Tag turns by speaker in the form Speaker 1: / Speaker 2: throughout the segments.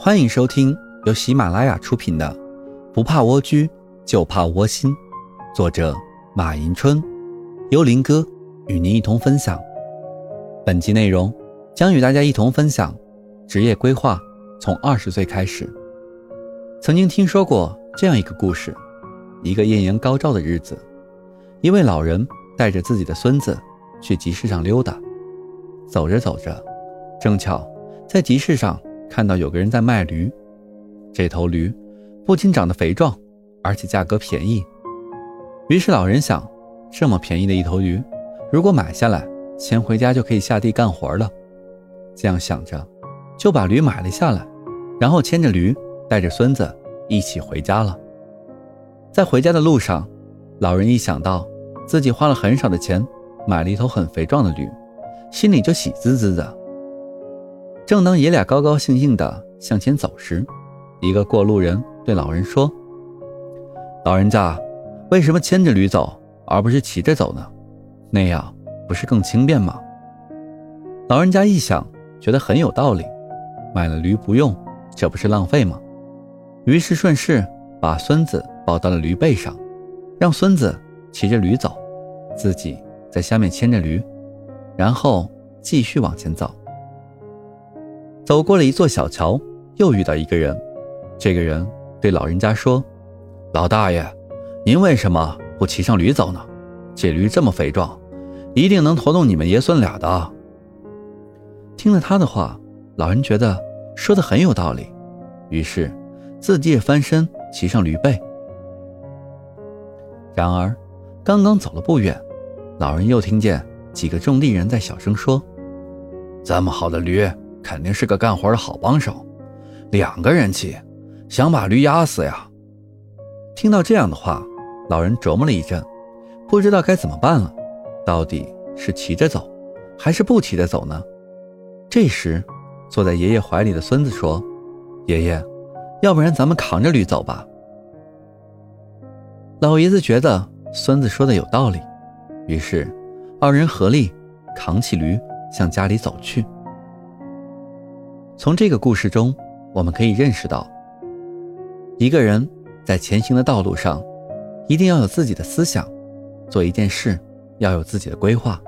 Speaker 1: 欢迎收听由喜马拉雅出品的《不怕蜗居就怕窝心》，作者马迎春，幽林哥与您一同分享。本集内容将与大家一同分享职业规划从二十岁开始。曾经听说过这样一个故事：一个艳阳高照的日子，一位老人带着自己的孙子去集市上溜达，走着走着，正巧在集市上。看到有个人在卖驴，这头驴不仅长得肥壮，而且价格便宜。于是老人想，这么便宜的一头驴，如果买下来，牵回家就可以下地干活了。这样想着，就把驴买了下来，然后牵着驴，带着孙子一起回家了。在回家的路上，老人一想到自己花了很少的钱买了一头很肥壮的驴，心里就喜滋滋的。正当爷俩高高兴兴地向前走时，一个过路人对老人说：“老人家，为什么牵着驴走，而不是骑着走呢？那样不是更轻便吗？”老人家一想，觉得很有道理，买了驴不用，这不是浪费吗？于是顺势把孙子抱到了驴背上，让孙子骑着驴走，自己在下面牵着驴，然后继续往前走。走过了一座小桥，又遇到一个人。这个人对老人家说：“老大爷，您为什么不骑上驴走呢？这驴这么肥壮，一定能驮动你们爷孙俩的。”听了他的话，老人觉得说的很有道理，于是自己也翻身骑上驴背。然而，刚刚走了不远，老人又听见几个种地人在小声说：“这么好的驴。”肯定是个干活的好帮手，两个人骑，想把驴压死呀！听到这样的话，老人琢磨了一阵，不知道该怎么办了。到底是骑着走，还是不骑着走呢？这时，坐在爷爷怀里的孙子说：“爷爷，要不然咱们扛着驴走吧？”老爷子觉得孙子说的有道理，于是二人合力扛起驴向家里走去。从这个故事中，我们可以认识到，一个人在前行的道路上，一定要有自己的思想，做一件事要有自己的规划，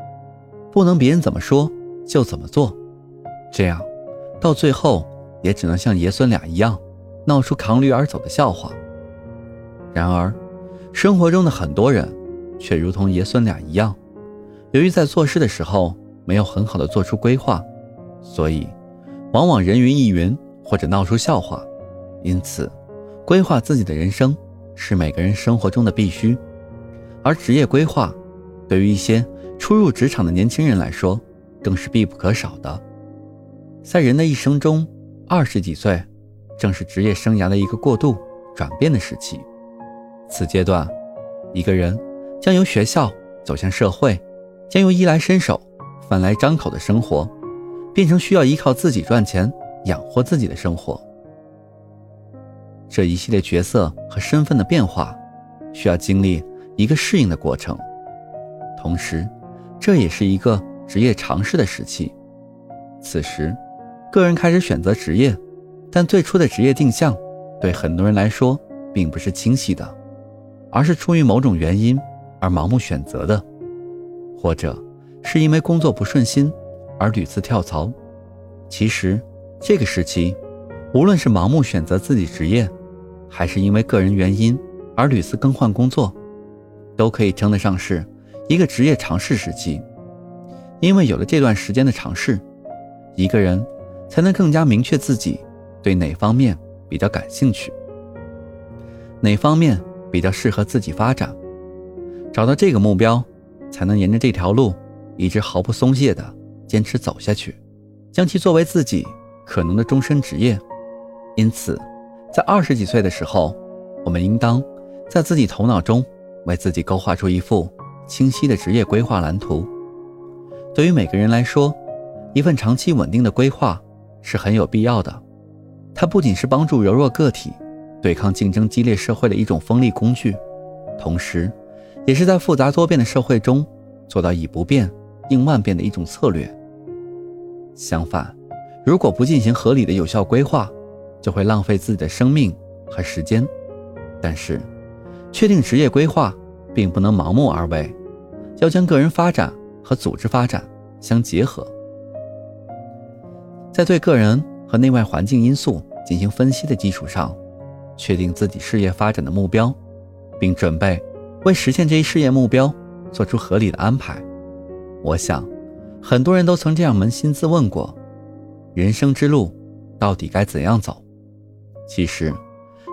Speaker 1: 不能别人怎么说就怎么做，这样到最后也只能像爷孙俩一样，闹出扛驴而走的笑话。然而，生活中的很多人却如同爷孙俩一样，由于在做事的时候没有很好的做出规划，所以。往往人云亦云，或者闹出笑话，因此，规划自己的人生是每个人生活中的必须。而职业规划，对于一些初入职场的年轻人来说，更是必不可少的。在人的一生中，二十几岁正是职业生涯的一个过渡转变的时期。此阶段，一个人将由学校走向社会，将由衣来伸手、饭来张口的生活。变成需要依靠自己赚钱养活自己的生活，这一系列角色和身份的变化，需要经历一个适应的过程。同时，这也是一个职业尝试的时期。此时，个人开始选择职业，但最初的职业定向，对很多人来说并不是清晰的，而是出于某种原因而盲目选择的，或者是因为工作不顺心。而屡次跳槽，其实这个时期，无论是盲目选择自己职业，还是因为个人原因而屡次更换工作，都可以称得上是一个职业尝试时期。因为有了这段时间的尝试，一个人才能更加明确自己对哪方面比较感兴趣，哪方面比较适合自己发展，找到这个目标，才能沿着这条路一直毫不松懈的。坚持走下去，将其作为自己可能的终身职业。因此，在二十几岁的时候，我们应当在自己头脑中为自己勾画出一幅清晰的职业规划蓝图。对于每个人来说，一份长期稳定的规划是很有必要的。它不仅是帮助柔弱个体对抗竞争激烈社会的一种锋利工具，同时，也是在复杂多变的社会中做到以不变应万变的一种策略。相反，如果不进行合理的有效规划，就会浪费自己的生命和时间。但是，确定职业规划并不能盲目而为，要将个人发展和组织发展相结合。在对个人和内外环境因素进行分析的基础上，确定自己事业发展的目标，并准备为实现这一事业目标做出合理的安排。我想，很多人都曾这样扪心自问过：人生之路到底该怎样走？其实，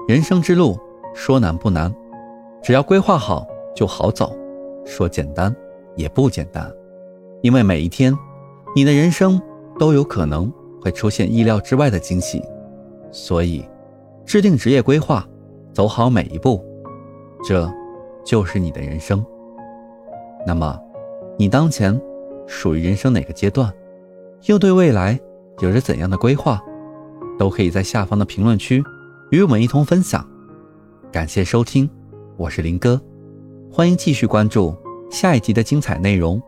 Speaker 1: 人生之路说难不难，只要规划好就好走；说简单也不简单，因为每一天，你的人生都有可能。会出现意料之外的惊喜，所以制定职业规划，走好每一步，这就是你的人生。那么，你当前属于人生哪个阶段？又对未来有着怎样的规划？都可以在下方的评论区与我们一同分享。感谢收听，我是林哥，欢迎继续关注下一集的精彩内容。